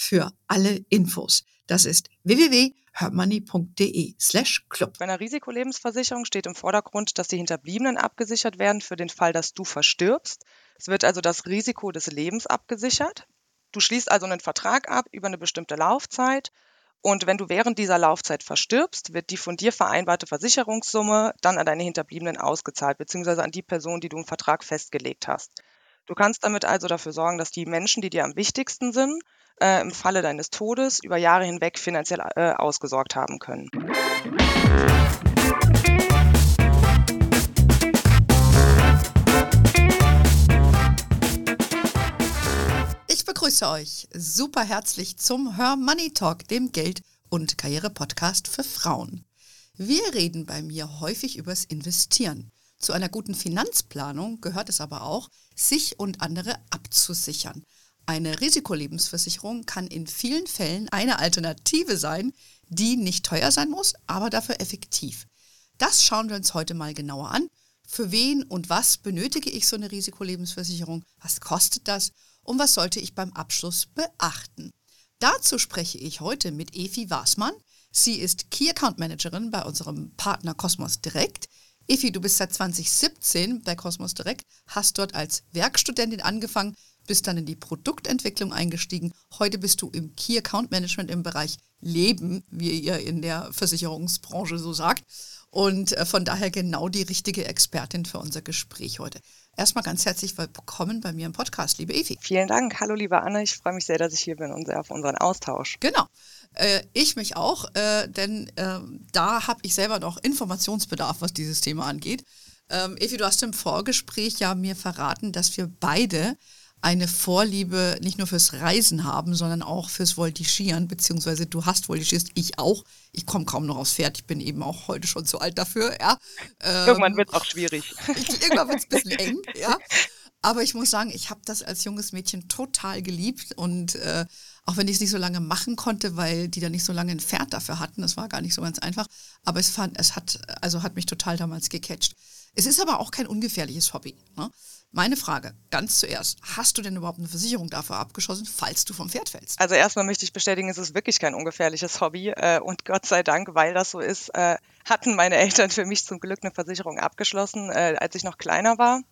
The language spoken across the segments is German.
für alle Infos. Das ist www.hermoney.de club. Bei einer Risikolebensversicherung steht im Vordergrund, dass die Hinterbliebenen abgesichert werden für den Fall, dass du verstirbst. Es wird also das Risiko des Lebens abgesichert. Du schließt also einen Vertrag ab über eine bestimmte Laufzeit und wenn du während dieser Laufzeit verstirbst, wird die von dir vereinbarte Versicherungssumme dann an deine Hinterbliebenen ausgezahlt, beziehungsweise an die Person, die du im Vertrag festgelegt hast. Du kannst damit also dafür sorgen, dass die Menschen, die dir am wichtigsten sind, äh, im Falle deines Todes über Jahre hinweg finanziell äh, ausgesorgt haben können. Ich begrüße euch super herzlich zum Her Money Talk, dem Geld- und Karriere-Podcast für Frauen. Wir reden bei mir häufig übers Investieren. Zu einer guten Finanzplanung gehört es aber auch, sich und andere abzusichern. Eine Risikolebensversicherung kann in vielen Fällen eine Alternative sein, die nicht teuer sein muss, aber dafür effektiv. Das schauen wir uns heute mal genauer an. Für wen und was benötige ich so eine Risikolebensversicherung? Was kostet das? Und was sollte ich beim Abschluss beachten? Dazu spreche ich heute mit Efi Wasmann. Sie ist Key Account Managerin bei unserem Partner Cosmos Direkt. Efi, du bist seit 2017 bei Cosmos Direkt, hast dort als Werkstudentin angefangen, bist dann in die Produktentwicklung eingestiegen. Heute bist du im Key Account Management im Bereich Leben, wie ihr in der Versicherungsbranche so sagt. Und äh, von daher genau die richtige Expertin für unser Gespräch heute. Erstmal ganz herzlich willkommen bei mir im Podcast, liebe Evi. Vielen Dank. Hallo, liebe Anne. Ich freue mich sehr, dass ich hier bin und sehr auf unseren Austausch. Genau. Äh, ich mich auch, äh, denn äh, da habe ich selber noch Informationsbedarf, was dieses Thema angeht. Ähm, Evi, du hast im Vorgespräch ja mir verraten, dass wir beide eine Vorliebe nicht nur fürs Reisen haben, sondern auch fürs Voltigieren, beziehungsweise du hast voltigiert, ich auch. Ich komme kaum noch aufs Pferd, ich bin eben auch heute schon zu alt dafür, ja. Ähm, irgendwann wird es auch schwierig. irgendwann wird es ein bisschen eng, ja. Aber ich muss sagen, ich habe das als junges Mädchen total geliebt und äh, auch wenn ich es nicht so lange machen konnte, weil die da nicht so lange ein Pferd dafür hatten, das war gar nicht so ganz einfach, aber es fand, es hat, also hat mich total damals gecatcht. Es ist aber auch kein ungefährliches Hobby. Ne? Meine Frage, ganz zuerst, hast du denn überhaupt eine Versicherung dafür abgeschlossen, falls du vom Pferd fällst? Also erstmal möchte ich bestätigen, es ist wirklich kein ungefährliches Hobby äh, und Gott sei Dank, weil das so ist, äh, hatten meine Eltern für mich zum Glück eine Versicherung abgeschlossen, äh, als ich noch kleiner war.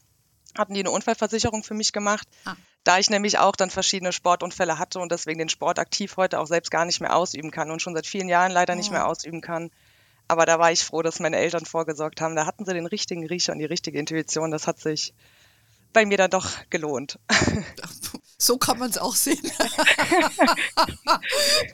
Hatten die eine Unfallversicherung für mich gemacht, ah. da ich nämlich auch dann verschiedene Sportunfälle hatte und deswegen den Sport aktiv heute auch selbst gar nicht mehr ausüben kann und schon seit vielen Jahren leider oh. nicht mehr oh. ausüben kann. Aber da war ich froh, dass meine Eltern vorgesorgt haben. Da hatten sie den richtigen Riecher und die richtige Intuition. Das hat sich bei mir dann doch gelohnt. So kann man es auch sehen.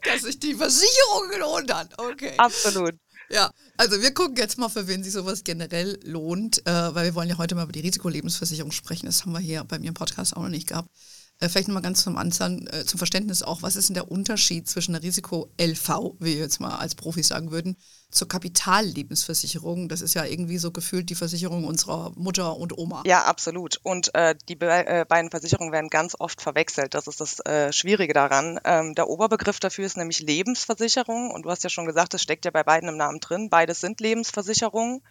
Dass sich die Versicherung gelohnt hat. Okay. Absolut. Ja, also wir gucken jetzt mal, für wen sich sowas generell lohnt, äh, weil wir wollen ja heute mal über die Risikolebensversicherung sprechen. Das haben wir hier bei mir im Podcast auch noch nicht gehabt. Äh, vielleicht nochmal ganz zum Anfang, äh, zum Verständnis auch, was ist denn der Unterschied zwischen der Risiko-LV, wie wir jetzt mal als Profis sagen würden, zur Kapitallebensversicherung. Das ist ja irgendwie so gefühlt die Versicherung unserer Mutter und Oma. Ja, absolut. Und äh, die be äh, beiden Versicherungen werden ganz oft verwechselt. Das ist das äh, Schwierige daran. Ähm, der Oberbegriff dafür ist nämlich Lebensversicherung. Und du hast ja schon gesagt, das steckt ja bei beiden im Namen drin. Beides sind Lebensversicherungen.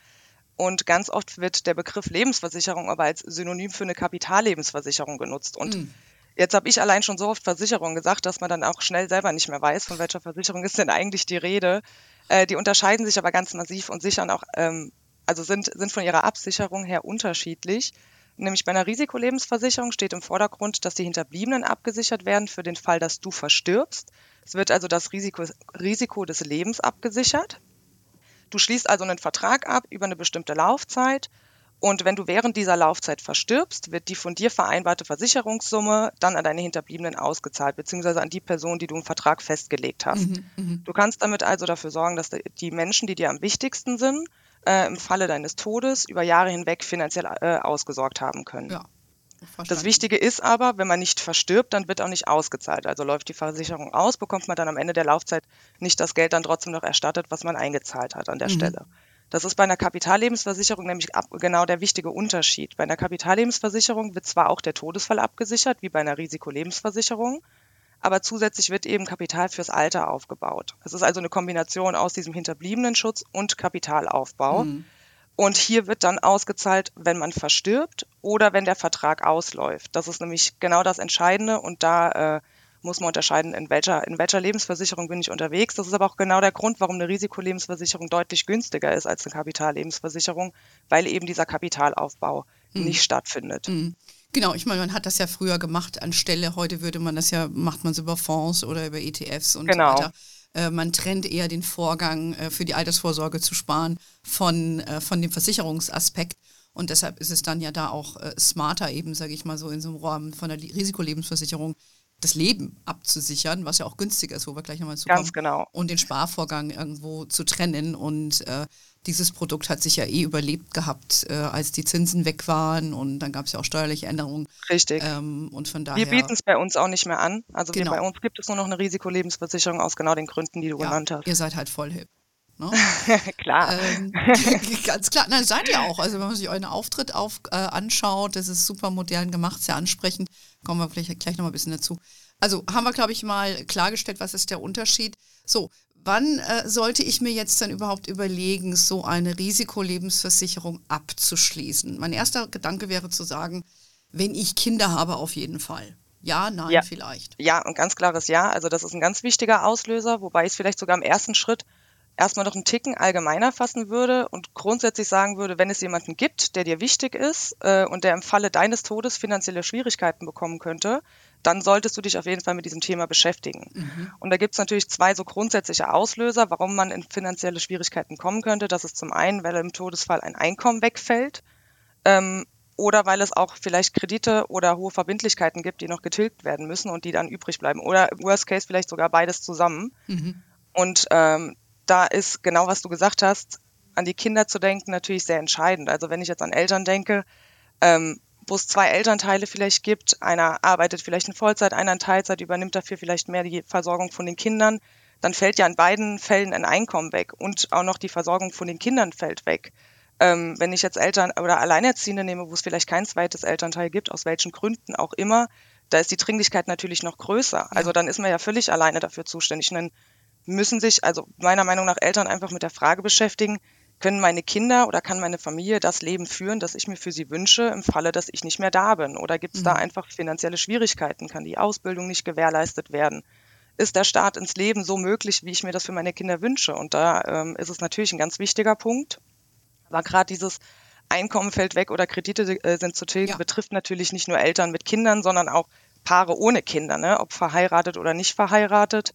Und ganz oft wird der Begriff Lebensversicherung aber als Synonym für eine Kapitallebensversicherung genutzt. Und mm. Jetzt habe ich allein schon so oft Versicherung gesagt, dass man dann auch schnell selber nicht mehr weiß, von welcher Versicherung ist denn eigentlich die Rede. Äh, die unterscheiden sich aber ganz massiv und sichern auch, ähm, also sind, sind von ihrer Absicherung her unterschiedlich. Nämlich bei einer Risikolebensversicherung steht im Vordergrund, dass die Hinterbliebenen abgesichert werden für den Fall, dass du verstirbst. Es wird also das Risiko, Risiko des Lebens abgesichert. Du schließt also einen Vertrag ab über eine bestimmte Laufzeit und wenn du während dieser Laufzeit verstirbst, wird die von dir vereinbarte Versicherungssumme dann an deine Hinterbliebenen ausgezahlt, beziehungsweise an die Person, die du im Vertrag festgelegt hast. Mhm, mhm, du kannst damit also dafür sorgen, dass die Menschen, die dir am wichtigsten sind, äh, im Falle deines Todes über Jahre hinweg finanziell äh, ausgesorgt haben können. Ja. Das Wichtige ist aber, wenn man nicht verstirbt, dann wird auch nicht ausgezahlt. Also läuft die Versicherung aus, bekommt man dann am Ende der Laufzeit nicht das Geld dann trotzdem noch erstattet, was man eingezahlt hat an der mhm. Stelle. Das ist bei einer Kapitallebensversicherung nämlich genau der wichtige Unterschied. Bei einer Kapitallebensversicherung wird zwar auch der Todesfall abgesichert, wie bei einer Risikolebensversicherung, aber zusätzlich wird eben Kapital fürs Alter aufgebaut. Es ist also eine Kombination aus diesem hinterbliebenen Schutz und Kapitalaufbau. Mhm. Und hier wird dann ausgezahlt, wenn man verstirbt oder wenn der Vertrag ausläuft. Das ist nämlich genau das Entscheidende und da äh, muss man unterscheiden, in welcher, in welcher Lebensversicherung bin ich unterwegs. Das ist aber auch genau der Grund, warum eine Risikolebensversicherung deutlich günstiger ist als eine Kapitallebensversicherung, weil eben dieser Kapitalaufbau mhm. nicht stattfindet. Mhm. Genau, ich meine, man hat das ja früher gemacht anstelle, heute würde man das ja, macht man es über Fonds oder über ETFs und genau. so weiter. Äh, man trennt eher den Vorgang, äh, für die Altersvorsorge zu sparen, von, äh, von dem Versicherungsaspekt. Und deshalb ist es dann ja da auch smarter, eben, sage ich mal so, in so einem Rahmen von der Risikolebensversicherung das Leben abzusichern, was ja auch günstiger ist, wo wir gleich nochmal zu Ganz genau. Und den Sparvorgang irgendwo zu trennen. Und äh, dieses Produkt hat sich ja eh überlebt gehabt, äh, als die Zinsen weg waren und dann gab es ja auch steuerliche Änderungen. Richtig. Ähm, und von daher. Wir bieten es bei uns auch nicht mehr an. Also genau. wir, bei uns gibt es nur noch eine Risikolebensversicherung aus genau den Gründen, die du ja, genannt hast. Ihr seid halt voll hip. Ne? klar. Ähm, ganz klar. Nein, seid ihr auch. Also wenn man sich euren Auftritt auf, äh, anschaut, das ist super modern gemacht, sehr ansprechend. Kommen wir vielleicht gleich noch mal ein bisschen dazu. Also haben wir, glaube ich, mal klargestellt, was ist der Unterschied. So, wann äh, sollte ich mir jetzt dann überhaupt überlegen, so eine Risikolebensversicherung abzuschließen? Mein erster Gedanke wäre zu sagen, wenn ich Kinder habe, auf jeden Fall. Ja, nein, ja. vielleicht. Ja, ein ganz klares Ja. Also das ist ein ganz wichtiger Auslöser, wobei ich es vielleicht sogar im ersten Schritt erstmal noch einen Ticken allgemeiner fassen würde und grundsätzlich sagen würde, wenn es jemanden gibt, der dir wichtig ist äh, und der im Falle deines Todes finanzielle Schwierigkeiten bekommen könnte, dann solltest du dich auf jeden Fall mit diesem Thema beschäftigen. Mhm. Und da gibt es natürlich zwei so grundsätzliche Auslöser, warum man in finanzielle Schwierigkeiten kommen könnte. Das ist zum einen, weil im Todesfall ein Einkommen wegfällt ähm, oder weil es auch vielleicht Kredite oder hohe Verbindlichkeiten gibt, die noch getilgt werden müssen und die dann übrig bleiben. Oder im Worst Case vielleicht sogar beides zusammen. Mhm. Und ähm, da ist genau, was du gesagt hast, an die Kinder zu denken, natürlich sehr entscheidend. Also wenn ich jetzt an Eltern denke, ähm, wo es zwei Elternteile vielleicht gibt. Einer arbeitet vielleicht in Vollzeit, einer in Teilzeit, übernimmt dafür vielleicht mehr die Versorgung von den Kindern. Dann fällt ja in beiden Fällen ein Einkommen weg und auch noch die Versorgung von den Kindern fällt weg. Ähm, wenn ich jetzt Eltern oder Alleinerziehende nehme, wo es vielleicht kein zweites Elternteil gibt, aus welchen Gründen auch immer, da ist die Dringlichkeit natürlich noch größer. Also dann ist man ja völlig alleine dafür zuständig. Dann müssen sich, also meiner Meinung nach, Eltern einfach mit der Frage beschäftigen, können meine Kinder oder kann meine Familie das Leben führen, das ich mir für sie wünsche, im Falle, dass ich nicht mehr da bin? Oder gibt es mhm. da einfach finanzielle Schwierigkeiten? Kann die Ausbildung nicht gewährleistet werden? Ist der Start ins Leben so möglich, wie ich mir das für meine Kinder wünsche? Und da ähm, ist es natürlich ein ganz wichtiger Punkt. Aber gerade dieses Einkommen fällt weg oder Kredite äh, sind zu tilgen, ja. betrifft natürlich nicht nur Eltern mit Kindern, sondern auch Paare ohne Kinder, ne? ob verheiratet oder nicht verheiratet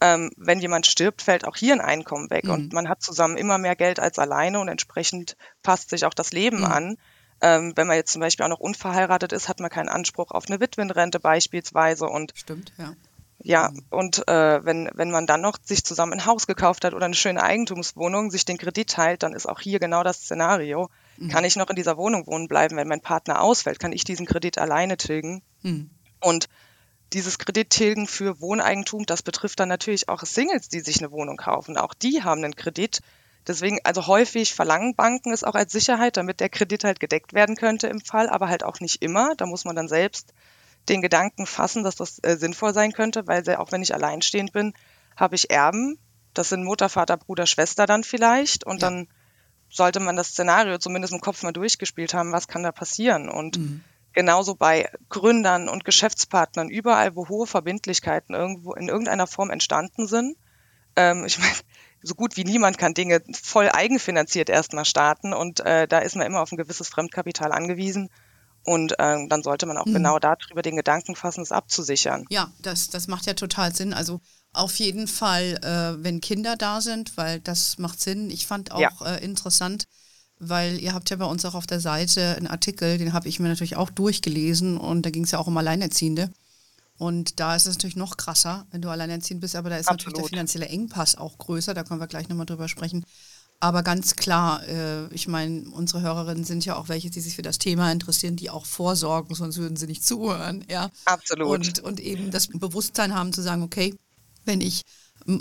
ähm, wenn jemand stirbt, fällt auch hier ein Einkommen weg mhm. und man hat zusammen immer mehr Geld als alleine und entsprechend passt sich auch das Leben mhm. an. Ähm, wenn man jetzt zum Beispiel auch noch unverheiratet ist, hat man keinen Anspruch auf eine Witwenrente beispielsweise und Stimmt, ja. Ja, mhm. und äh, wenn, wenn man dann noch sich zusammen ein Haus gekauft hat oder eine schöne Eigentumswohnung, sich den Kredit teilt, dann ist auch hier genau das Szenario. Mhm. Kann ich noch in dieser Wohnung wohnen bleiben, wenn mein Partner ausfällt? Kann ich diesen Kredit alleine tilgen? Mhm. Und dieses Kredittilgen für Wohneigentum, das betrifft dann natürlich auch Singles, die sich eine Wohnung kaufen. Auch die haben einen Kredit. Deswegen, also häufig verlangen Banken es auch als Sicherheit, damit der Kredit halt gedeckt werden könnte im Fall, aber halt auch nicht immer. Da muss man dann selbst den Gedanken fassen, dass das äh, sinnvoll sein könnte, weil auch wenn ich alleinstehend bin, habe ich Erben. Das sind Mutter, Vater, Bruder, Schwester dann vielleicht. Und ja. dann sollte man das Szenario zumindest im Kopf mal durchgespielt haben, was kann da passieren. Und mhm. Genauso bei Gründern und Geschäftspartnern, überall, wo hohe Verbindlichkeiten irgendwo in irgendeiner Form entstanden sind. Ähm, ich meine, so gut wie niemand kann Dinge voll eigenfinanziert erstmal starten und äh, da ist man immer auf ein gewisses Fremdkapital angewiesen. Und ähm, dann sollte man auch mhm. genau darüber den Gedanken fassen, es abzusichern. Ja, das, das macht ja total Sinn. Also auf jeden Fall, äh, wenn Kinder da sind, weil das macht Sinn. Ich fand auch ja. äh, interessant, weil ihr habt ja bei uns auch auf der Seite einen Artikel, den habe ich mir natürlich auch durchgelesen und da ging es ja auch um Alleinerziehende. Und da ist es natürlich noch krasser, wenn du alleinerziehend bist, aber da ist Absolut. natürlich der finanzielle Engpass auch größer, da können wir gleich nochmal drüber sprechen. Aber ganz klar, äh, ich meine, unsere Hörerinnen sind ja auch welche, die sich für das Thema interessieren, die auch vorsorgen, sonst würden sie nicht zuhören. Ja? Absolut. Und, und eben das Bewusstsein haben zu sagen, okay, wenn ich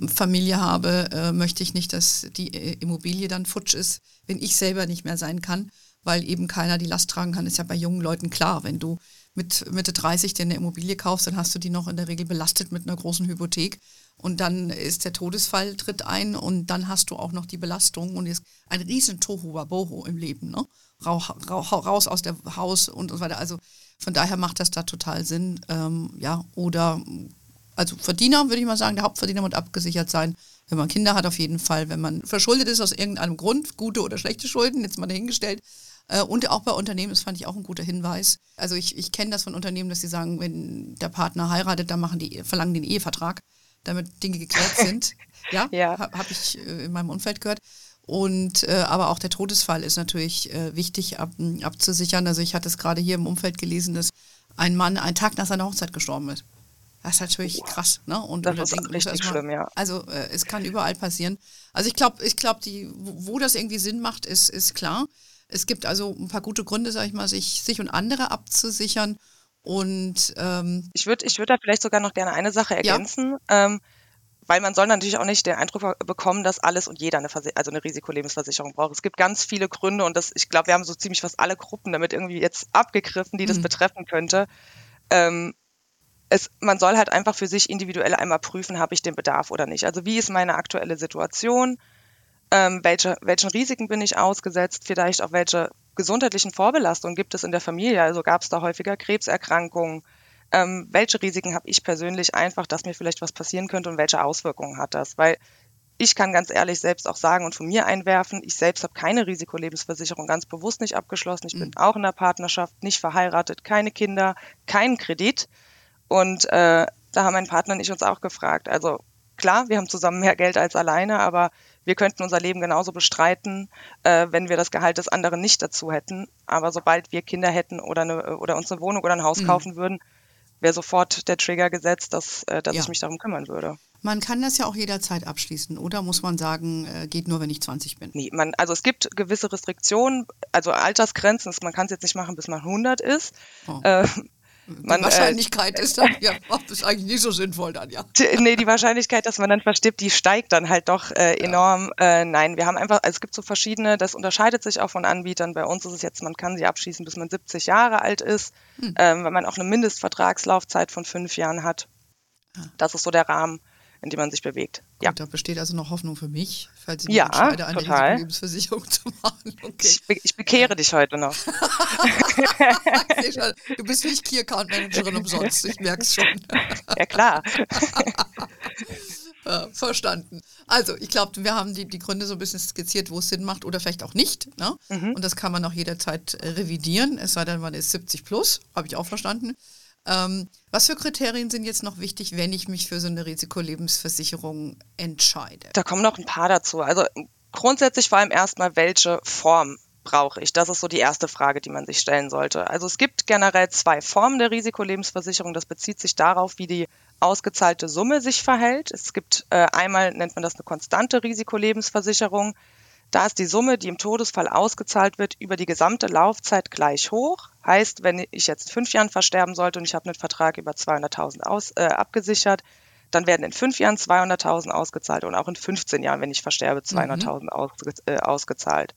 Familie habe, äh, möchte ich nicht, dass die äh, Immobilie dann futsch ist, wenn ich selber nicht mehr sein kann, weil eben keiner die Last tragen kann. Ist ja bei jungen Leuten klar, wenn du mit Mitte 30 dir eine Immobilie kaufst, dann hast du die noch in der Regel belastet mit einer großen Hypothek und dann ist der Todesfall tritt ein und dann hast du auch noch die Belastung und ist ein riesen Tohuwabohu im Leben, ne? Rauch, rauch, raus aus dem Haus und so weiter. Also von daher macht das da total Sinn. Ähm, ja, oder also Verdiener, würde ich mal sagen, der Hauptverdiener muss abgesichert sein. Wenn man Kinder hat, auf jeden Fall. Wenn man verschuldet ist aus irgendeinem Grund, gute oder schlechte Schulden, jetzt mal dahingestellt. Äh, und auch bei Unternehmen, das fand ich auch ein guter Hinweis. Also ich, ich kenne das von Unternehmen, dass sie sagen, wenn der Partner heiratet, dann machen die, verlangen den Ehevertrag damit Dinge geklärt sind. ja, ja. habe hab ich äh, in meinem Umfeld gehört. Und äh, aber auch der Todesfall ist natürlich äh, wichtig ab, abzusichern. Also ich hatte es gerade hier im Umfeld gelesen, dass ein Mann einen Tag nach seiner Hochzeit gestorben ist. Das ist natürlich krass, ne? Und das ist denken, richtig mal, schlimm, ja. Also äh, es kann überall passieren. Also ich glaube, ich glaube, wo, wo das irgendwie Sinn macht, ist, ist klar. Es gibt also ein paar gute Gründe, sag ich mal, sich, sich und andere abzusichern. Und ähm, ich würde ich würd da vielleicht sogar noch gerne eine Sache ergänzen. Ja. Ähm, weil man soll natürlich auch nicht den Eindruck bekommen, dass alles und jeder eine, Verse also eine Risikolebensversicherung braucht. Es gibt ganz viele Gründe und das, ich glaube, wir haben so ziemlich fast alle Gruppen damit irgendwie jetzt abgegriffen, die das mhm. betreffen könnte. Ähm, es, man soll halt einfach für sich individuell einmal prüfen, habe ich den Bedarf oder nicht. Also wie ist meine aktuelle Situation? Ähm, welche, welchen Risiken bin ich ausgesetzt? Vielleicht auch welche gesundheitlichen Vorbelastungen gibt es in der Familie? Also gab es da häufiger Krebserkrankungen? Ähm, welche Risiken habe ich persönlich einfach, dass mir vielleicht was passieren könnte und welche Auswirkungen hat das? Weil ich kann ganz ehrlich selbst auch sagen und von mir einwerfen, ich selbst habe keine Risikolebensversicherung ganz bewusst nicht abgeschlossen. Ich bin mhm. auch in der Partnerschaft, nicht verheiratet, keine Kinder, keinen Kredit. Und äh, da haben mein Partner und ich uns auch gefragt. Also klar, wir haben zusammen mehr Geld als alleine, aber wir könnten unser Leben genauso bestreiten, äh, wenn wir das Gehalt des anderen nicht dazu hätten. Aber sobald wir Kinder hätten oder, eine, oder uns eine Wohnung oder ein Haus mhm. kaufen würden, wäre sofort der Trigger gesetzt, dass, äh, dass ja. ich mich darum kümmern würde. Man kann das ja auch jederzeit abschließen, oder muss man sagen, äh, geht nur, wenn ich 20 bin? Nee, man, also es gibt gewisse Restriktionen, also Altersgrenzen, man kann es jetzt nicht machen, bis man 100 ist. Oh. Äh, man, die äh, Wahrscheinlichkeit äh, ist dann, ja, ist eigentlich nicht so sinnvoll dann, ja. Nee, die Wahrscheinlichkeit, dass man dann verstirbt, die steigt dann halt doch äh, enorm. Ja. Äh, nein, wir haben einfach, also es gibt so verschiedene, das unterscheidet sich auch von Anbietern. Bei uns ist es jetzt, man kann sie abschließen, bis man 70 Jahre alt ist, hm. ähm, wenn man auch eine Mindestvertragslaufzeit von fünf Jahren hat. Ah. Das ist so der Rahmen in dem man sich bewegt. Gut, ja. Da besteht also noch Hoffnung für mich, falls ich mich ja, entscheide, eine total. Lebensversicherung zu machen. Okay. Ich, be ich bekehre dich heute noch. du bist nicht Key Account Managerin umsonst, ich merke es schon. ja, klar. Verstanden. Also, ich glaube, wir haben die, die Gründe so ein bisschen skizziert, wo es Sinn macht oder vielleicht auch nicht. Ne? Mhm. Und das kann man auch jederzeit revidieren, es sei denn, man ist 70 plus, habe ich auch verstanden. Ähm, was für Kriterien sind jetzt noch wichtig, wenn ich mich für so eine Risikolebensversicherung entscheide? Da kommen noch ein paar dazu. Also grundsätzlich vor allem erstmal, welche Form brauche ich? Das ist so die erste Frage, die man sich stellen sollte. Also es gibt generell zwei Formen der Risikolebensversicherung. Das bezieht sich darauf, wie die ausgezahlte Summe sich verhält. Es gibt äh, einmal, nennt man das eine konstante Risikolebensversicherung. Da ist die Summe, die im Todesfall ausgezahlt wird, über die gesamte Laufzeit gleich hoch. Heißt, wenn ich jetzt fünf Jahren versterben sollte und ich habe einen Vertrag über 200.000 äh, abgesichert, dann werden in fünf Jahren 200.000 ausgezahlt und auch in 15 Jahren, wenn ich versterbe, 200.000 mhm. ausge äh, ausgezahlt.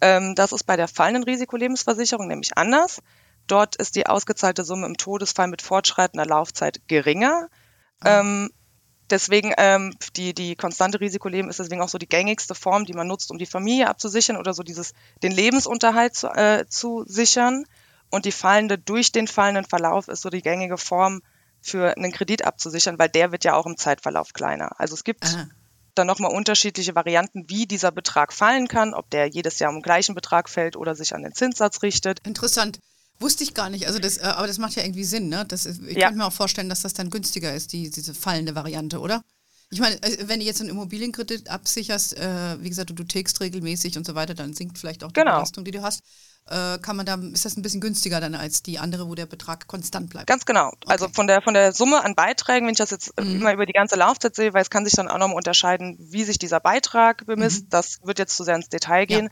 Ähm, das ist bei der fallenden Risikolebensversicherung nämlich anders. Dort ist die ausgezahlte Summe im Todesfall mit fortschreitender Laufzeit geringer. Mhm. Ähm, Deswegen ähm, die, die konstante Risikoleben ist deswegen auch so die gängigste Form, die man nutzt, um die Familie abzusichern oder so dieses den Lebensunterhalt zu, äh, zu sichern. Und die fallende durch den fallenden Verlauf ist so die gängige Form für einen Kredit abzusichern, weil der wird ja auch im Zeitverlauf kleiner. Also es gibt Aha. dann nochmal unterschiedliche Varianten, wie dieser Betrag fallen kann, ob der jedes Jahr um den gleichen Betrag fällt oder sich an den Zinssatz richtet. Interessant. Wusste ich gar nicht. Also das, äh, aber das macht ja irgendwie Sinn, ne? Das ist, ich ja. könnte mir auch vorstellen, dass das dann günstiger ist, die, diese fallende Variante, oder? Ich meine, äh, wenn du jetzt einen Immobilienkredit absicherst, äh, wie gesagt, du, du tilgst regelmäßig und so weiter, dann sinkt vielleicht auch die genau. Belastung, die du hast. äh, kann man da, ist das ein bisschen günstiger dann als die andere, wo der Betrag konstant bleibt. Ganz genau. Okay. Also von der, von der Summe an Beiträgen, wenn ich das jetzt mhm. immer über die ganze Laufzeit sehe, weil es kann sich dann auch nochmal unterscheiden, wie sich dieser Beitrag bemisst. Mhm. Das wird jetzt zu sehr ins Detail gehen. Ja.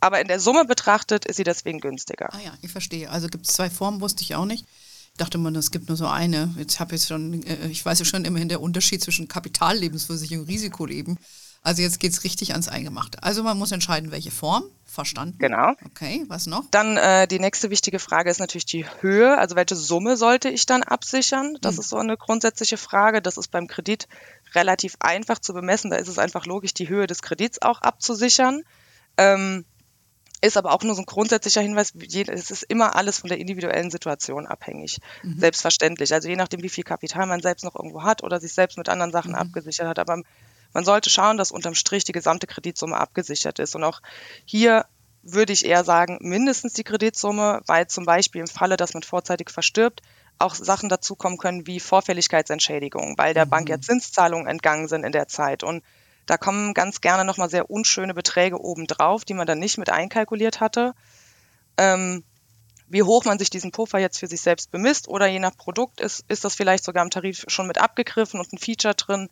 Aber in der Summe betrachtet ist sie deswegen günstiger. Ah ja, ich verstehe. Also gibt es zwei Formen, wusste ich auch nicht. Ich dachte man, es gibt nur so eine. Jetzt habe ich schon, äh, ich weiß ja schon immerhin der Unterschied zwischen Kapitallebensversicherung und Risikoleben. Also jetzt geht es richtig ans Eingemachte. Also man muss entscheiden, welche Form. Verstanden. Genau. Okay, was noch? Dann äh, die nächste wichtige Frage ist natürlich die Höhe. Also welche Summe sollte ich dann absichern? Das hm. ist so eine grundsätzliche Frage. Das ist beim Kredit relativ einfach zu bemessen. Da ist es einfach logisch, die Höhe des Kredits auch abzusichern. Ähm, ist aber auch nur so ein grundsätzlicher Hinweis, es ist immer alles von der individuellen Situation abhängig. Mhm. Selbstverständlich. Also je nachdem, wie viel Kapital man selbst noch irgendwo hat oder sich selbst mit anderen Sachen mhm. abgesichert hat. Aber man sollte schauen, dass unterm Strich die gesamte Kreditsumme abgesichert ist. Und auch hier würde ich eher sagen, mindestens die Kreditsumme, weil zum Beispiel im Falle, dass man vorzeitig verstirbt, auch Sachen dazukommen können wie Vorfälligkeitsentschädigung, weil der mhm. Bank ja Zinszahlungen entgangen sind in der Zeit. Und da kommen ganz gerne nochmal sehr unschöne Beträge obendrauf, die man dann nicht mit einkalkuliert hatte. Ähm, wie hoch man sich diesen Puffer jetzt für sich selbst bemisst oder je nach Produkt ist, ist das vielleicht sogar im Tarif schon mit abgegriffen und ein Feature drin,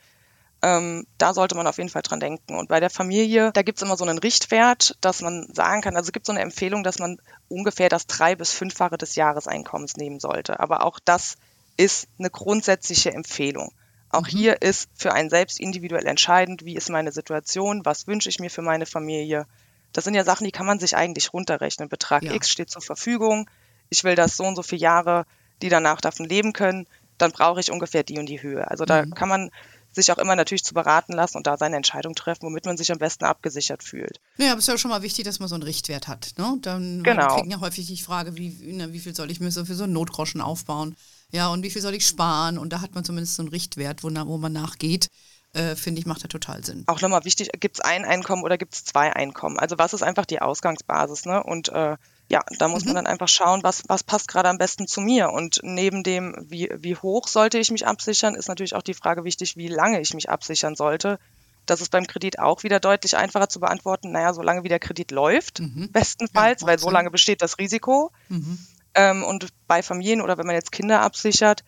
ähm, da sollte man auf jeden Fall dran denken. Und bei der Familie, da gibt es immer so einen Richtwert, dass man sagen kann, also es gibt so eine Empfehlung, dass man ungefähr das drei- bis fünffache des Jahreseinkommens nehmen sollte. Aber auch das ist eine grundsätzliche Empfehlung. Auch mhm. hier ist für einen selbst individuell entscheidend, wie ist meine Situation, was wünsche ich mir für meine Familie. Das sind ja Sachen, die kann man sich eigentlich runterrechnen. Betrag ja. X steht zur Verfügung. Ich will das so und so viele Jahre, die danach davon leben können. Dann brauche ich ungefähr die und die Höhe. Also da mhm. kann man sich auch immer natürlich zu beraten lassen und da seine Entscheidung treffen, womit man sich am besten abgesichert fühlt. Ja, aber es ist ja schon mal wichtig, dass man so einen Richtwert hat. Ne? Dann genau. kriegen ja häufig die Frage, wie, ne, wie viel soll ich mir so für so einen Notgroschen aufbauen? Ja, und wie viel soll ich sparen? Und da hat man zumindest so einen Richtwert, wo, wo man nachgeht. Äh, finde ich, macht da total Sinn. Auch nochmal wichtig, gibt es ein Einkommen oder gibt es zwei Einkommen? Also was ist einfach die Ausgangsbasis? Ne? Und äh, ja, da muss mhm. man dann einfach schauen, was, was passt gerade am besten zu mir. Und neben dem, wie, wie hoch sollte ich mich absichern, ist natürlich auch die Frage wichtig, wie lange ich mich absichern sollte. Das ist beim Kredit auch wieder deutlich einfacher zu beantworten. Naja, solange wie der Kredit läuft, mhm. bestenfalls, ja, weil so lange besteht das Risiko. Mhm. Ähm, und bei Familien oder wenn man jetzt Kinder absichert,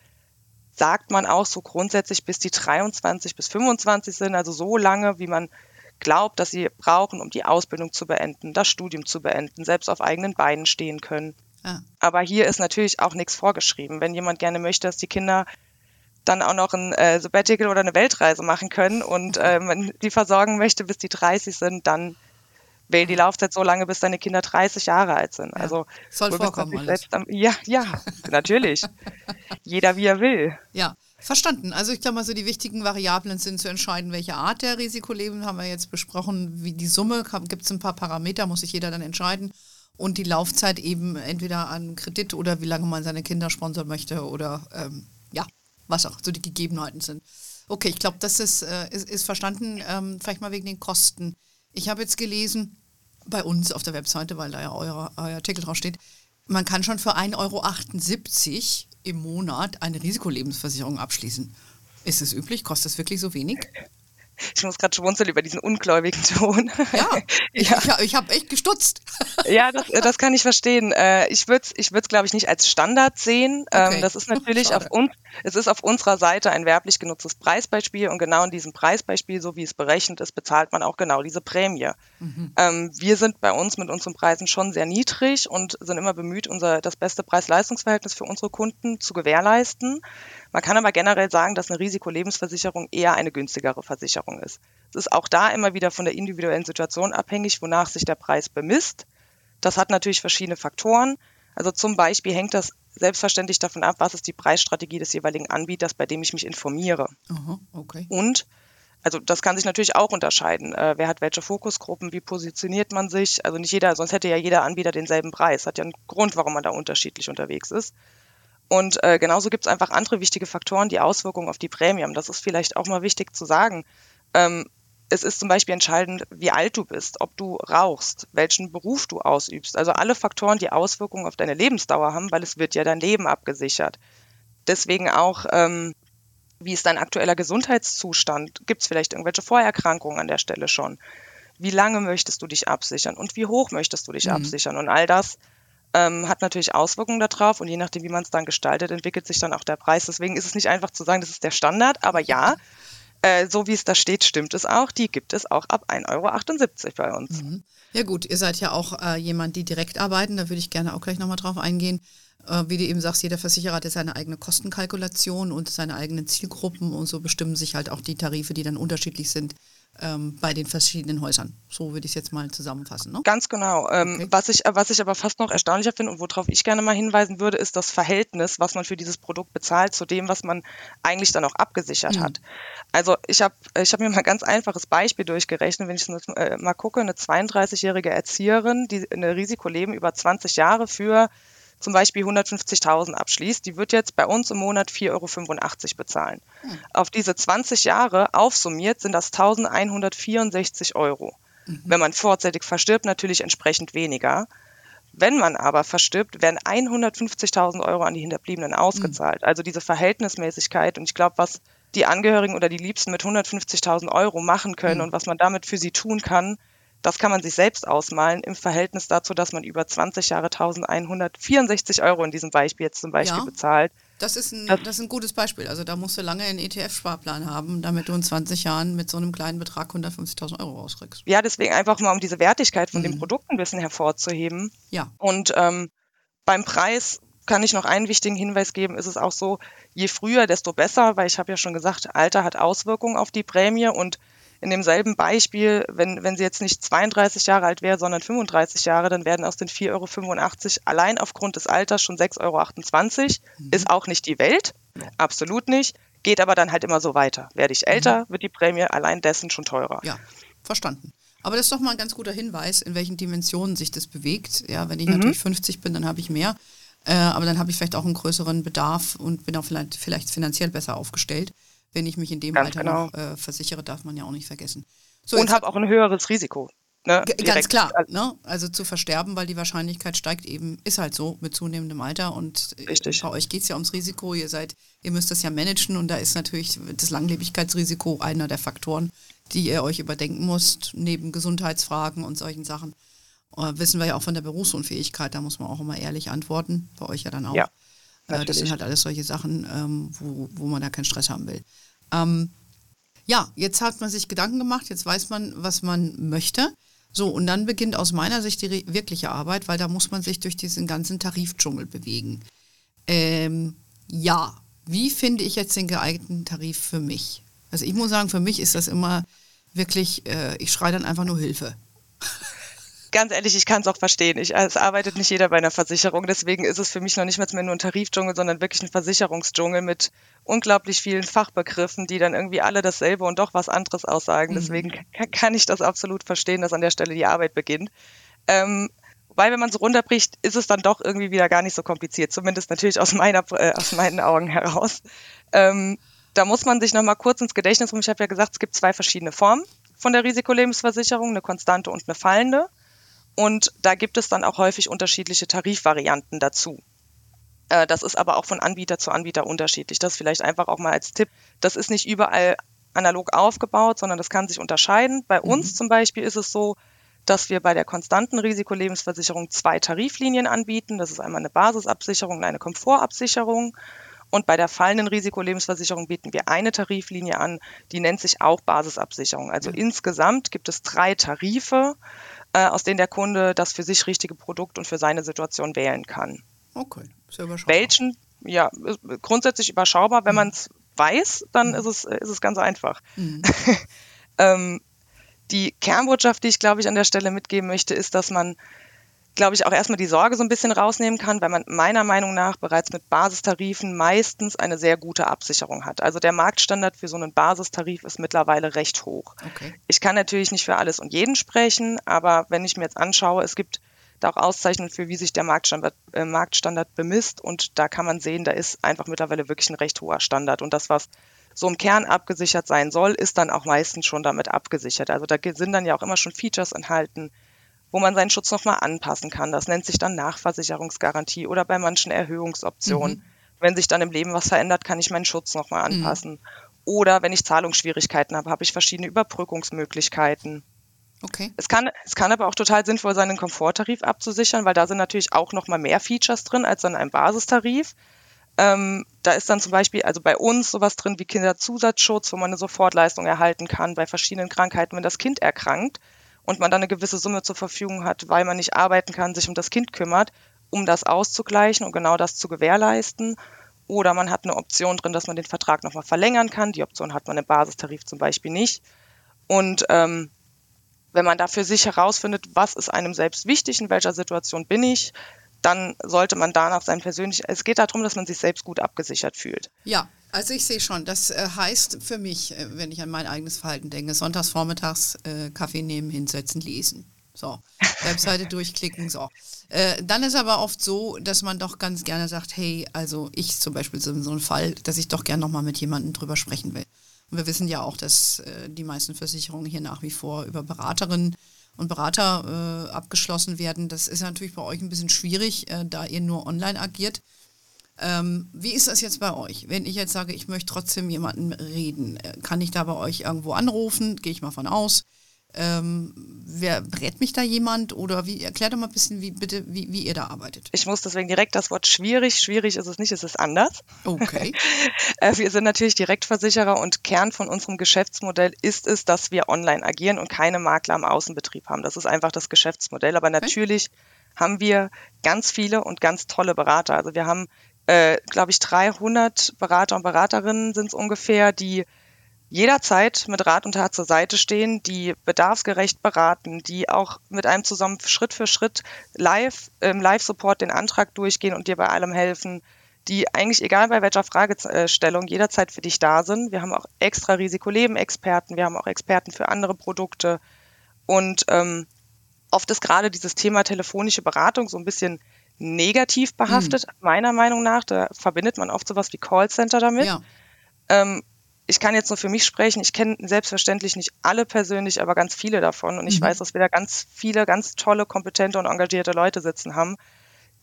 sagt man auch so grundsätzlich, bis die 23 bis 25 sind, also so lange, wie man glaubt, dass sie brauchen, um die Ausbildung zu beenden, das Studium zu beenden, selbst auf eigenen Beinen stehen können. Ah. Aber hier ist natürlich auch nichts vorgeschrieben. Wenn jemand gerne möchte, dass die Kinder dann auch noch ein äh, Sabbatical oder eine Weltreise machen können und äh, man die versorgen möchte, bis die 30 sind, dann wähl die Laufzeit so lange, bis deine Kinder 30 Jahre alt sind. Ja, also soll vorkommen. Am, ja, ja, natürlich. Jeder wie er will. Ja. Verstanden. Also ich glaube mal so, die wichtigen Variablen sind zu entscheiden, welche Art der Risikoleben haben wir jetzt besprochen, wie die Summe, gibt es ein paar Parameter, muss sich jeder dann entscheiden. Und die Laufzeit eben entweder an Kredit oder wie lange man seine Kinder sponsern möchte oder ähm, ja, was auch so die Gegebenheiten sind. Okay, ich glaube, das ist, äh, ist, ist, verstanden. Ähm, vielleicht mal wegen den Kosten. Ich habe jetzt gelesen, bei uns auf der Webseite, weil da ja euer, euer Artikel draufsteht, man kann schon für 1,78 Euro im Monat eine Risikolebensversicherung abschließen. Ist es üblich? Kostet es wirklich so wenig? Ich muss gerade schmunzeln über diesen ungläubigen Ton. Ja, ich, ja. ich, ich habe echt gestutzt. Ja, das, das kann ich verstehen. Äh, ich würde es, ich glaube ich, nicht als Standard sehen. Ähm, okay. Das ist natürlich auf uns, es ist auf unserer Seite ein werblich genutztes Preisbeispiel und genau in diesem Preisbeispiel, so wie es berechnet ist, bezahlt man auch genau diese Prämie. Mhm. Ähm, wir sind bei uns mit unseren Preisen schon sehr niedrig und sind immer bemüht, unser, das beste Preis-Leistungs-Verhältnis für unsere Kunden zu gewährleisten. Man kann aber generell sagen, dass eine Risikolebensversicherung eher eine günstigere Versicherung ist. Es ist auch da immer wieder von der individuellen Situation abhängig, wonach sich der Preis bemisst. Das hat natürlich verschiedene Faktoren. Also zum Beispiel hängt das selbstverständlich davon ab, was ist die Preisstrategie des jeweiligen Anbieters, bei dem ich mich informiere. Aha, okay. Und also das kann sich natürlich auch unterscheiden. Äh, wer hat welche Fokusgruppen, wie positioniert man sich? Also nicht jeder, sonst hätte ja jeder Anbieter denselben Preis. Hat ja einen Grund, warum man da unterschiedlich unterwegs ist. Und äh, genauso gibt es einfach andere wichtige Faktoren, die Auswirkungen auf die Prämien. Das ist vielleicht auch mal wichtig zu sagen. Ähm, es ist zum Beispiel entscheidend, wie alt du bist, ob du rauchst, welchen Beruf du ausübst. Also alle Faktoren, die Auswirkungen auf deine Lebensdauer haben, weil es wird ja dein Leben abgesichert. Deswegen auch, ähm, wie ist dein aktueller Gesundheitszustand? Gibt es vielleicht irgendwelche Vorerkrankungen an der Stelle schon? Wie lange möchtest du dich absichern und wie hoch möchtest du dich mhm. absichern? Und all das ähm, hat natürlich Auswirkungen darauf und je nachdem, wie man es dann gestaltet, entwickelt sich dann auch der Preis. Deswegen ist es nicht einfach zu sagen, das ist der Standard, aber ja, äh, so wie es da steht, stimmt es auch. Die gibt es auch ab 1,78 Euro bei uns. Mhm. Ja gut, ihr seid ja auch äh, jemand, die direkt arbeiten, da würde ich gerne auch gleich nochmal drauf eingehen. Äh, wie du eben sagst, jeder Versicherer hat ja seine eigene Kostenkalkulation und seine eigenen Zielgruppen und so bestimmen sich halt auch die Tarife, die dann unterschiedlich sind ähm, bei den verschiedenen Häusern. So würde ich es jetzt mal zusammenfassen. Ne? Ganz genau. Ähm, okay. was, ich, was ich aber fast noch erstaunlicher finde und worauf ich gerne mal hinweisen würde, ist das Verhältnis, was man für dieses Produkt bezahlt, zu dem, was man eigentlich dann auch abgesichert mhm. hat. Also ich habe ich hab mir mal ein ganz einfaches Beispiel durchgerechnet, wenn ich äh, mal gucke, eine 32-jährige Erzieherin, die eine Risikoleben über 20 Jahre für zum Beispiel 150.000 abschließt, die wird jetzt bei uns im Monat 4,85 Euro bezahlen. Hm. Auf diese 20 Jahre aufsummiert sind das 1164 Euro. Mhm. Wenn man vorzeitig verstirbt, natürlich entsprechend weniger. Wenn man aber verstirbt, werden 150.000 Euro an die Hinterbliebenen ausgezahlt. Mhm. Also diese Verhältnismäßigkeit. Und ich glaube, was die Angehörigen oder die Liebsten mit 150.000 Euro machen können mhm. und was man damit für sie tun kann, das kann man sich selbst ausmalen im Verhältnis dazu, dass man über 20 Jahre 1164 Euro in diesem Beispiel jetzt zum Beispiel ja, bezahlt. Das ist, ein, das, ist ein gutes Beispiel. Also da musst du lange einen ETF-Sparplan haben, damit du in 20 Jahren mit so einem kleinen Betrag 150.000 Euro rauskriegst. Ja, deswegen einfach mal, um diese Wertigkeit von mhm. dem Produkt ein bisschen hervorzuheben. Ja. Und ähm, beim Preis kann ich noch einen wichtigen Hinweis geben, ist es auch so, je früher, desto besser, weil ich habe ja schon gesagt, Alter hat Auswirkungen auf die Prämie und in demselben Beispiel, wenn, wenn sie jetzt nicht 32 Jahre alt wäre, sondern 35 Jahre, dann werden aus den 4,85 Euro allein aufgrund des Alters schon 6,28 Euro. Mhm. Ist auch nicht die Welt, absolut nicht, geht aber dann halt immer so weiter. Werde ich älter, mhm. wird die Prämie allein dessen schon teurer. Ja, verstanden. Aber das ist doch mal ein ganz guter Hinweis, in welchen Dimensionen sich das bewegt. Ja, wenn ich mhm. natürlich 50 bin, dann habe ich mehr. Äh, aber dann habe ich vielleicht auch einen größeren Bedarf und bin auch vielleicht, vielleicht finanziell besser aufgestellt wenn ich mich in dem Ganz Alter genau. noch äh, versichere, darf man ja auch nicht vergessen. So, und habe auch ein höheres Risiko. Ne, ganz klar, ne? also zu versterben, weil die Wahrscheinlichkeit steigt eben, ist halt so mit zunehmendem Alter und äh, Richtig. bei euch geht es ja ums Risiko, ihr seid, ihr müsst das ja managen und da ist natürlich das Langlebigkeitsrisiko einer der Faktoren, die ihr euch überdenken müsst, neben Gesundheitsfragen und solchen Sachen. Äh, wissen wir ja auch von der Berufsunfähigkeit, da muss man auch immer ehrlich antworten, bei euch ja dann auch. Ja. Natürlich. Das sind halt alles solche Sachen, ähm, wo, wo man da keinen Stress haben will. Ähm, ja, jetzt hat man sich Gedanken gemacht, jetzt weiß man, was man möchte. So, und dann beginnt aus meiner Sicht die wirkliche Arbeit, weil da muss man sich durch diesen ganzen Tarifdschungel bewegen. Ähm, ja, wie finde ich jetzt den geeigneten Tarif für mich? Also ich muss sagen, für mich ist das immer wirklich, äh, ich schreie dann einfach nur Hilfe ganz ehrlich, ich kann es auch verstehen. Ich, es arbeitet nicht jeder bei einer Versicherung. Deswegen ist es für mich noch nicht mehr nur ein Tarifdschungel, sondern wirklich ein Versicherungsdschungel mit unglaublich vielen Fachbegriffen, die dann irgendwie alle dasselbe und doch was anderes aussagen. Mhm. Deswegen kann ich das absolut verstehen, dass an der Stelle die Arbeit beginnt. Ähm, Wobei, wenn man so runterbricht, ist es dann doch irgendwie wieder gar nicht so kompliziert, zumindest natürlich aus, meiner, äh, aus meinen Augen heraus. Ähm, da muss man sich nochmal kurz ins Gedächtnis rufen. Ich habe ja gesagt, es gibt zwei verschiedene Formen von der Risikolebensversicherung, eine konstante und eine fallende. Und da gibt es dann auch häufig unterschiedliche Tarifvarianten dazu. Äh, das ist aber auch von Anbieter zu Anbieter unterschiedlich. Das vielleicht einfach auch mal als Tipp. Das ist nicht überall analog aufgebaut, sondern das kann sich unterscheiden. Bei mhm. uns zum Beispiel ist es so, dass wir bei der konstanten Risikolebensversicherung zwei Tariflinien anbieten. Das ist einmal eine Basisabsicherung und eine Komfortabsicherung. Und bei der fallenden Risikolebensversicherung bieten wir eine Tariflinie an, die nennt sich auch Basisabsicherung. Also mhm. insgesamt gibt es drei Tarife äh, aus denen der Kunde das für sich richtige Produkt und für seine Situation wählen kann. Okay, sehr überschaubar. Welchen, ja, grundsätzlich überschaubar. Wenn mhm. man es weiß, dann mhm. ist, es, ist es ganz einfach. Mhm. ähm, die Kernbotschaft, die ich, glaube ich, an der Stelle mitgeben möchte, ist, dass man glaube ich, auch erstmal die Sorge so ein bisschen rausnehmen kann, weil man meiner Meinung nach bereits mit Basistarifen meistens eine sehr gute Absicherung hat. Also der Marktstandard für so einen Basistarif ist mittlerweile recht hoch. Okay. Ich kann natürlich nicht für alles und jeden sprechen, aber wenn ich mir jetzt anschaue, es gibt da auch Auszeichnungen für, wie sich der Marktstandard, äh, Marktstandard bemisst und da kann man sehen, da ist einfach mittlerweile wirklich ein recht hoher Standard und das, was so im Kern abgesichert sein soll, ist dann auch meistens schon damit abgesichert. Also da sind dann ja auch immer schon Features enthalten, wo man seinen Schutz nochmal anpassen kann. Das nennt sich dann Nachversicherungsgarantie oder bei manchen Erhöhungsoptionen. Mhm. Wenn sich dann im Leben was verändert, kann ich meinen Schutz nochmal mhm. anpassen. Mhm. Oder wenn ich Zahlungsschwierigkeiten habe, habe ich verschiedene Überbrückungsmöglichkeiten. Okay. Es kann, es kann aber auch total sinnvoll sein, einen Komforttarif abzusichern, weil da sind natürlich auch noch mal mehr Features drin als in einem Basistarif. Ähm, da ist dann zum Beispiel, also bei uns sowas drin wie Kinderzusatzschutz, wo man eine Sofortleistung erhalten kann bei verschiedenen Krankheiten, wenn das Kind erkrankt und man dann eine gewisse Summe zur Verfügung hat, weil man nicht arbeiten kann, sich um das Kind kümmert, um das auszugleichen und genau das zu gewährleisten. Oder man hat eine Option drin, dass man den Vertrag nochmal verlängern kann. Die Option hat man im Basistarif zum Beispiel nicht. Und ähm, wenn man da für sich herausfindet, was ist einem selbst wichtig, in welcher Situation bin ich, dann sollte man danach sein persönlich, es geht darum, dass man sich selbst gut abgesichert fühlt. Ja, also ich sehe schon, das äh, heißt für mich, äh, wenn ich an mein eigenes Verhalten denke, sonntags vormittags äh, Kaffee nehmen, hinsetzen, lesen. So, Webseite durchklicken, so. Äh, dann ist aber oft so, dass man doch ganz gerne sagt, hey, also ich zum Beispiel so ein Fall, dass ich doch gerne nochmal mit jemandem drüber sprechen will. Und wir wissen ja auch, dass äh, die meisten Versicherungen hier nach wie vor über Beraterinnen und Berater äh, abgeschlossen werden. Das ist natürlich bei euch ein bisschen schwierig, äh, da ihr nur online agiert. Ähm, wie ist das jetzt bei euch? Wenn ich jetzt sage, ich möchte trotzdem jemanden reden, äh, kann ich da bei euch irgendwo anrufen? Gehe ich mal von aus. Ähm, wer berät mich da jemand oder wie erklärt doch mal ein bisschen, wie bitte, wie, wie ihr da arbeitet. Ich muss deswegen direkt das Wort schwierig, schwierig ist es nicht, es ist anders. Okay. Äh, wir sind natürlich Direktversicherer und Kern von unserem Geschäftsmodell ist es, dass wir online agieren und keine Makler im Außenbetrieb haben. Das ist einfach das Geschäftsmodell. Aber natürlich okay. haben wir ganz viele und ganz tolle Berater. Also wir haben, äh, glaube ich, 300 Berater und Beraterinnen sind es ungefähr, die jederzeit mit Rat und Tat zur Seite stehen, die bedarfsgerecht beraten, die auch mit einem zusammen Schritt für Schritt live im Live-Support den Antrag durchgehen und dir bei allem helfen, die eigentlich egal bei welcher Fragestellung jederzeit für dich da sind. Wir haben auch extra Risikoleben-Experten, wir haben auch Experten für andere Produkte und ähm, oft ist gerade dieses Thema telefonische Beratung so ein bisschen negativ behaftet, mhm. meiner Meinung nach. Da verbindet man oft sowas wie Callcenter damit. Ja. Ähm, ich kann jetzt nur für mich sprechen. Ich kenne selbstverständlich nicht alle persönlich, aber ganz viele davon. Und ich mhm. weiß, dass wir da ganz viele, ganz tolle, kompetente und engagierte Leute sitzen haben,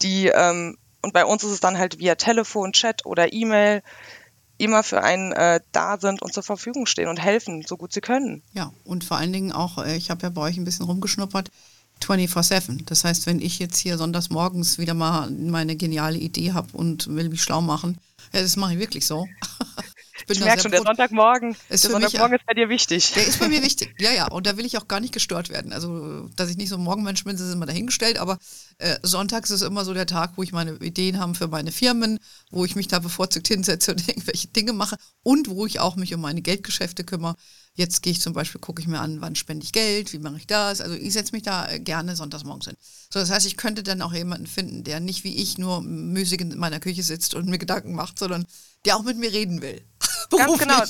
die, ähm, und bei uns ist es dann halt via Telefon, Chat oder E-Mail, immer für einen äh, da sind und zur Verfügung stehen und helfen, so gut sie können. Ja, und vor allen Dingen auch, äh, ich habe ja bei euch ein bisschen rumgeschnuppert, 24-7. Das heißt, wenn ich jetzt hier sonntags morgens wieder mal meine geniale Idee habe und will mich schlau machen, ja, das mache ich wirklich so. Ich, merke schon, der Sonntagmorgen, ist der Sonntagmorgen mich, ist bei dir wichtig. Der ist bei mir wichtig, ja, ja. Und da will ich auch gar nicht gestört werden. Also, dass ich nicht so ein Morgenmensch bin, ist immer dahingestellt. Aber äh, sonntags ist immer so der Tag, wo ich meine Ideen habe für meine Firmen, wo ich mich da bevorzugt hinsetze und irgendwelche Dinge mache und wo ich auch mich um meine Geldgeschäfte kümmere. Jetzt gehe ich zum Beispiel, gucke ich mir an, wann spende ich Geld, wie mache ich das. Also ich setze mich da äh, gerne sonntags morgens hin. So, das heißt, ich könnte dann auch jemanden finden, der nicht wie ich nur müßig in meiner Küche sitzt und mir Gedanken macht, sondern der auch mit mir reden will. Ganz genau.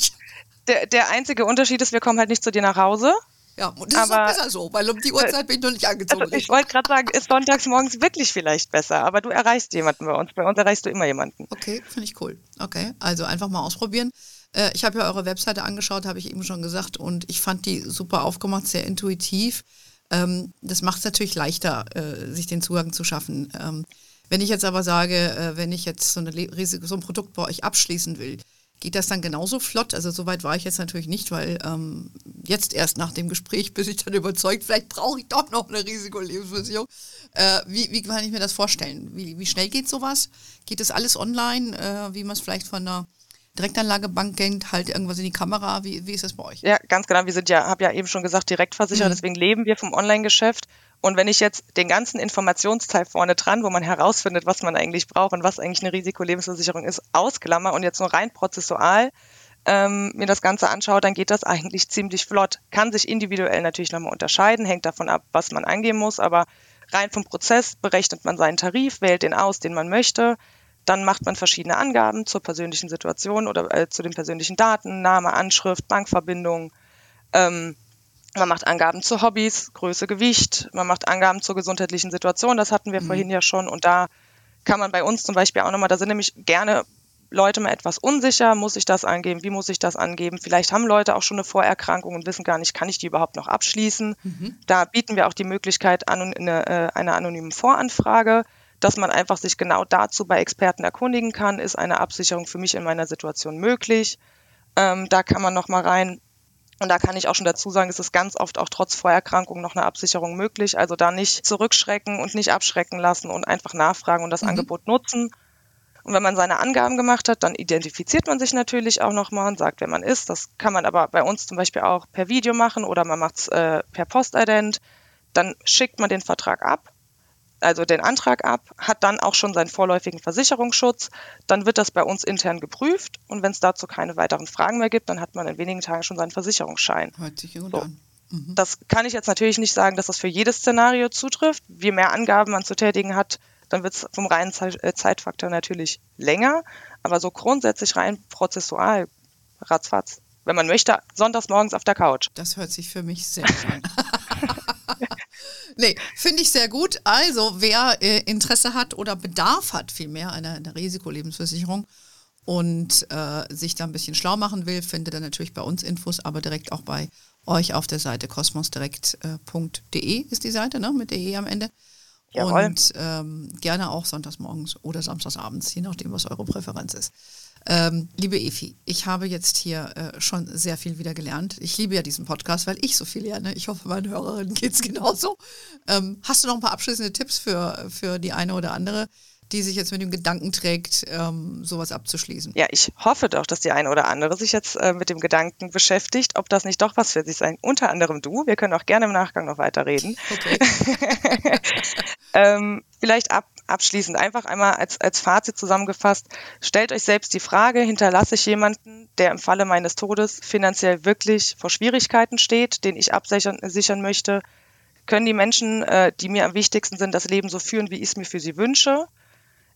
Der, der einzige Unterschied ist, wir kommen halt nicht zu dir nach Hause. Ja, und das aber, ist besser so, weil um die Uhrzeit bin ich noch nicht angezogen. Also ich wollte gerade sagen, ist sonntags morgens wirklich vielleicht besser, aber du erreichst jemanden bei uns. Bei uns erreichst du immer jemanden. Okay, finde ich cool. Okay, also einfach mal ausprobieren. Äh, ich habe ja eure Webseite angeschaut, habe ich eben schon gesagt, und ich fand die super aufgemacht, sehr intuitiv. Ähm, das macht es natürlich leichter, äh, sich den Zugang zu schaffen. Ähm, wenn ich jetzt aber sage, äh, wenn ich jetzt so, eine, so ein Produkt bei euch abschließen will, Geht das dann genauso flott? Also so weit war ich jetzt natürlich nicht, weil ähm, jetzt erst nach dem Gespräch bin ich dann überzeugt, vielleicht brauche ich doch noch eine Risikolebensversicherung. Wie, wie kann ich mir das vorstellen? Wie, wie schnell geht sowas? Geht das alles online, wie man es vielleicht von einer Direktanlagebank kennt, halt irgendwas in die Kamera? Wie, wie ist das bei euch? Ja, ganz genau. Wir sind ja, habe ja eben schon gesagt, Direktversicherer, mhm. deswegen leben wir vom Online-Geschäft. Und wenn ich jetzt den ganzen Informationsteil vorne dran, wo man herausfindet, was man eigentlich braucht und was eigentlich eine Risikolebensversicherung ist, ausklammer und jetzt nur rein prozessual ähm, mir das Ganze anschaue, dann geht das eigentlich ziemlich flott. Kann sich individuell natürlich nochmal unterscheiden, hängt davon ab, was man angeben muss, aber rein vom Prozess berechnet man seinen Tarif, wählt den aus, den man möchte. Dann macht man verschiedene Angaben zur persönlichen Situation oder äh, zu den persönlichen Daten, Name, Anschrift, Bankverbindung. Ähm, man macht Angaben zu Hobbys, Größe, Gewicht. Man macht Angaben zur gesundheitlichen Situation. Das hatten wir mhm. vorhin ja schon. Und da kann man bei uns zum Beispiel auch nochmal, da sind nämlich gerne Leute mal etwas unsicher. Muss ich das angeben? Wie muss ich das angeben? Vielleicht haben Leute auch schon eine Vorerkrankung und wissen gar nicht, kann ich die überhaupt noch abschließen? Mhm. Da bieten wir auch die Möglichkeit an eine, äh, einer anonymen Voranfrage, dass man einfach sich genau dazu bei Experten erkundigen kann. Ist eine Absicherung für mich in meiner Situation möglich? Ähm, da kann man nochmal rein Und da kann ich auch schon dazu sagen, es ist ganz oft auch trotz Vorerkrankung noch eine Absicherung möglich. Also da nicht zurückschrecken und nicht abschrecken lassen und einfach nachfragen und das mhm. Angebot nutzen. Und wenn man seine Angaben gemacht hat, dann identifiziert man sich natürlich auch nochmal und sagt, wer man ist. Das kann man aber bei uns zum Beispiel auch per Video machen oder man macht es äh, per Postident. Dann schickt man den Vertrag ab also den Antrag ab, hat dann auch schon seinen vorläufigen Versicherungsschutz. Dann wird das bei uns intern geprüft und wenn es dazu keine weiteren Fragen mehr gibt, dann hat man in wenigen Tagen schon seinen Versicherungsschein. Hört sich gut so. an. Mhm. Das kann ich jetzt natürlich nicht sagen, dass das für jedes Szenario zutrifft. Je mehr Angaben man zu tätigen hat, dann wird es vom reinen äh, Zeitfaktor natürlich länger. Aber so grundsätzlich rein prozessual, ratzfatz. Wenn man möchte, sonntags morgens auf der Couch. Das hört sich für mich sehr an. Nee, finde ich sehr gut. Also, wer äh, Interesse hat oder Bedarf hat, vielmehr einer, einer Risikolebensversicherung und äh, sich da ein bisschen schlau machen will, findet er natürlich bei uns Infos, aber direkt auch bei euch auf der Seite kosmosdirekt.de äh, ist die Seite, ne, mit der E am Ende. Jawohl. Und ähm, gerne auch sonntags morgens oder samstags abends, je nachdem, was eure Präferenz ist. Ähm, liebe Efi, ich habe jetzt hier äh, schon sehr viel wieder gelernt. Ich liebe ja diesen Podcast, weil ich so viel lerne. Ich hoffe, meinen Hörerinnen geht es genauso. Ähm, hast du noch ein paar abschließende Tipps für, für die eine oder andere, die sich jetzt mit dem Gedanken trägt, ähm, sowas abzuschließen? Ja, ich hoffe doch, dass die eine oder andere sich jetzt äh, mit dem Gedanken beschäftigt, ob das nicht doch was für sich sein. Unter anderem du. Wir können auch gerne im Nachgang noch weiterreden. Okay. ähm, vielleicht ab abschließend einfach einmal als, als Fazit zusammengefasst, stellt euch selbst die Frage, hinterlasse ich jemanden, der im Falle meines Todes finanziell wirklich vor Schwierigkeiten steht, den ich absichern sichern möchte? Können die Menschen, äh, die mir am wichtigsten sind, das Leben so führen, wie ich es mir für sie wünsche?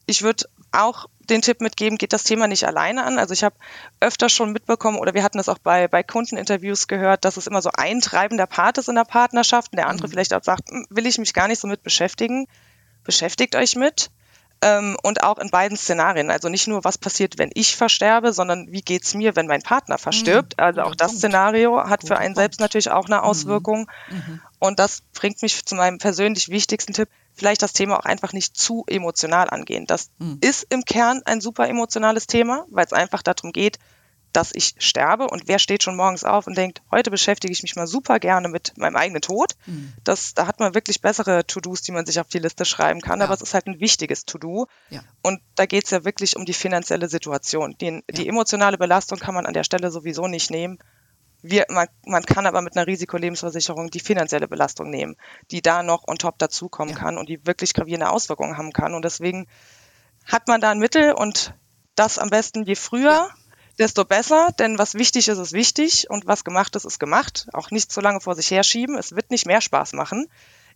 Ich würde auch den Tipp mitgeben, geht das Thema nicht alleine an. Also ich habe öfter schon mitbekommen oder wir hatten das auch bei, bei Kundeninterviews gehört, dass es immer so ein treibender Part ist in der Partnerschaft und der andere mhm. vielleicht auch sagt, hm, will ich mich gar nicht so mit beschäftigen beschäftigt euch mit. Ähm, und auch in beiden Szenarien. Also nicht nur, was passiert, wenn ich versterbe, sondern wie geht es mir, wenn mein Partner verstirbt. Mhm. Also auch das Szenario hat für einen selbst natürlich auch eine mhm. Auswirkung. Mhm. Und das bringt mich zu meinem persönlich wichtigsten Tipp, vielleicht das Thema auch einfach nicht zu emotional angehen. Das mhm. ist im Kern ein super emotionales Thema, weil es einfach darum geht, dass ich sterbe und wer steht schon morgens auf und denkt, heute beschäftige ich mich mal super gerne mit meinem eigenen Tod. Mhm. Das, da hat man wirklich bessere To-Dos, die man sich auf die Liste schreiben kann, ja. aber es ist halt ein wichtiges To-Do. Ja. Und da geht es ja wirklich um die finanzielle Situation. Die, ja. die, emotionale Belastung kann man an der Stelle sowieso nicht nehmen. Wir, man, man, kann aber mit einer Risikolebensversicherung die finanzielle Belastung nehmen, die da noch on top dazukommen kann und die wirklich gravierende Auswirkungen haben kann. Und deswegen hat man da ein Mittel und das am besten je früher desto besser, denn was wichtig ist, ist wichtig und was gemacht ist, ist gemacht. Auch nicht so lange vor sich herschieben. Es wird nicht mehr Spaß machen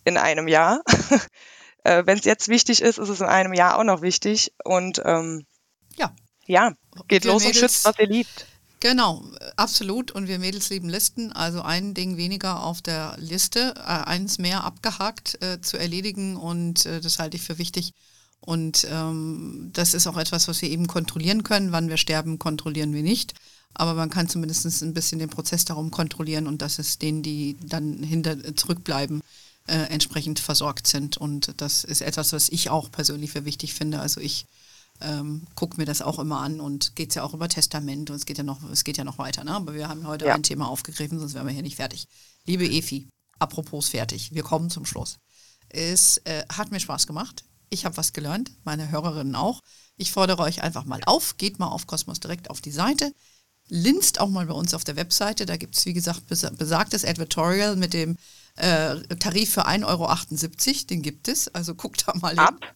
in einem Jahr. äh, Wenn es jetzt wichtig ist, ist es in einem Jahr auch noch wichtig. Und ähm, ja, ja, geht wir los Mädels, und schützt, was ihr liebt. Genau, absolut. Und wir Mädels lieben Listen. Also ein Ding weniger auf der Liste, äh, eins mehr abgehakt äh, zu erledigen. Und äh, das halte ich für wichtig und ähm, das ist auch etwas, was wir eben kontrollieren können. Wann wir sterben, kontrollieren wir nicht. Aber man kann zumindest ein bisschen den Prozess darum kontrollieren und dass es denen, die dann hinter zurückbleiben, äh, entsprechend versorgt sind. Und das ist etwas, was ich auch persönlich für wichtig finde. Also ich ähm, gucke mir das auch immer an und geht es ja auch über Testament und es geht ja noch, es geht ja noch weiter. Ne? Aber wir haben heute ja. ein Thema aufgegriffen, sonst wären wir hier nicht fertig. Liebe Efi, apropos fertig, wir kommen zum Schluss. Es äh, hat mir Spaß gemacht. Ich habe was gelernt, meine Hörerinnen auch. Ich fordere euch einfach mal auf, geht mal auf Kosmos direkt auf die Seite, linst auch mal bei uns auf der Webseite. Da gibt es, wie gesagt, besagtes Advertorial mit dem äh, Tarif für 1,78 Euro. Den gibt es, also guckt da mal ab. Hin.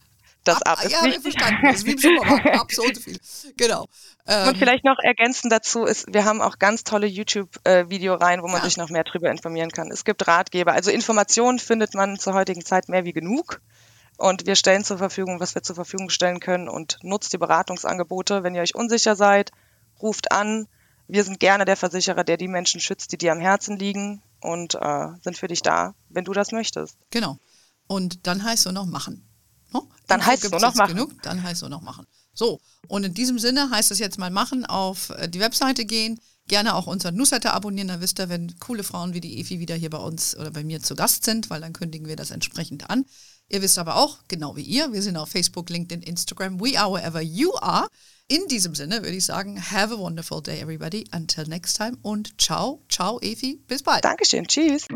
Das ab, ab ja, wir verstanden. Das ist wie im Supermarkt. Ab so und so viel. Genau. Ähm, und vielleicht noch ergänzend dazu ist, wir haben auch ganz tolle YouTube-Videoreihen, äh, wo man ja. sich noch mehr darüber informieren kann. Es gibt Ratgeber. Also Informationen findet man zur heutigen Zeit mehr wie genug. Und wir stellen zur Verfügung, was wir zur Verfügung stellen können und nutzt die Beratungsangebote. Wenn ihr euch unsicher seid, ruft an. Wir sind gerne der Versicherer, der die Menschen schützt, die dir am Herzen liegen und äh, sind für dich da, wenn du das möchtest. Genau. Und dann heißt es nur noch machen. No? Dann heißt es nur noch machen. Genug, dann heißt es nur noch machen. So, und in diesem Sinne heißt es jetzt mal machen, auf äh, die Webseite gehen, gerne auch unseren Newsletter abonnieren, dann wisst ihr, wenn coole Frauen wie die Efi wieder hier bei uns oder bei mir zu Gast sind, weil dann kündigen wir das entsprechend an. Ihr wisst aber auch, genau wie ihr, wir sind auf Facebook, LinkedIn, Instagram, we are wherever you are. In diesem Sinne würde ich sagen, have a wonderful day, everybody. Until next time und ciao, ciao, Evi. Bis bald. Dankeschön. Tschüss.